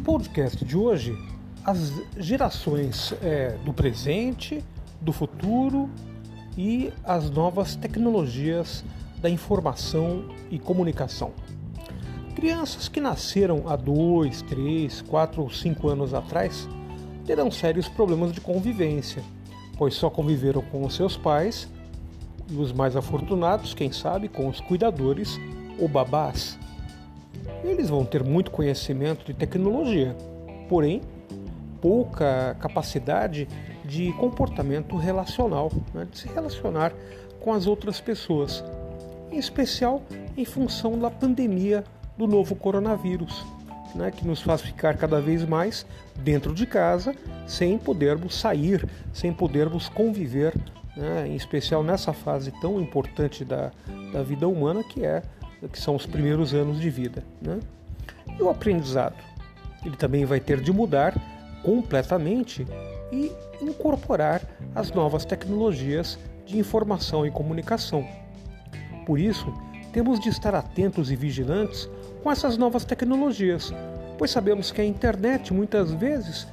podcast de hoje, as gerações é, do presente, do futuro e as novas tecnologias da informação e comunicação. Crianças que nasceram há dois, três, quatro ou cinco anos atrás terão sérios problemas de convivência, pois só conviveram com os seus pais e os mais afortunados, quem sabe, com os cuidadores ou babás. Eles vão ter muito conhecimento de tecnologia, porém pouca capacidade de comportamento relacional, né, de se relacionar com as outras pessoas, em especial em função da pandemia do novo coronavírus, né, que nos faz ficar cada vez mais dentro de casa, sem podermos sair, sem podermos conviver, né, em especial nessa fase tão importante da, da vida humana que é que são os primeiros anos de vida. Né? E o aprendizado? Ele também vai ter de mudar completamente e incorporar as novas tecnologias de informação e comunicação. Por isso, temos de estar atentos e vigilantes com essas novas tecnologias, pois sabemos que a internet muitas vezes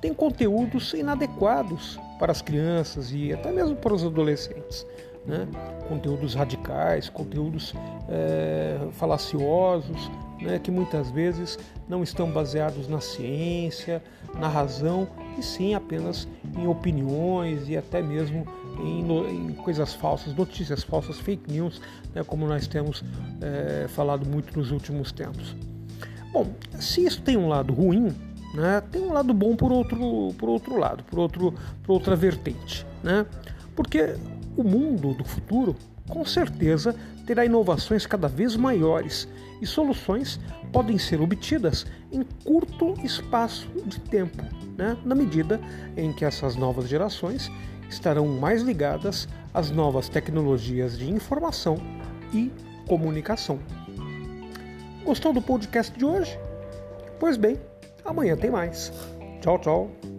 tem conteúdos inadequados para as crianças e até mesmo para os adolescentes né? conteúdos radicais, conteúdos é, falaciosos, né? que muitas vezes não estão baseados na ciência, na razão, e sim apenas em opiniões e até mesmo em, em coisas falsas, notícias falsas, fake news, né? como nós temos é, falado muito nos últimos tempos. Bom, se isso tem um lado ruim, né, tem um lado bom por outro, por outro lado, por, outro, por outra vertente. Né? Porque o mundo do futuro, com certeza, terá inovações cada vez maiores e soluções podem ser obtidas em curto espaço de tempo, né? na medida em que essas novas gerações estarão mais ligadas às novas tecnologias de informação e comunicação. Gostou do podcast de hoje? Pois bem, amanhã tem mais. Tchau, tchau.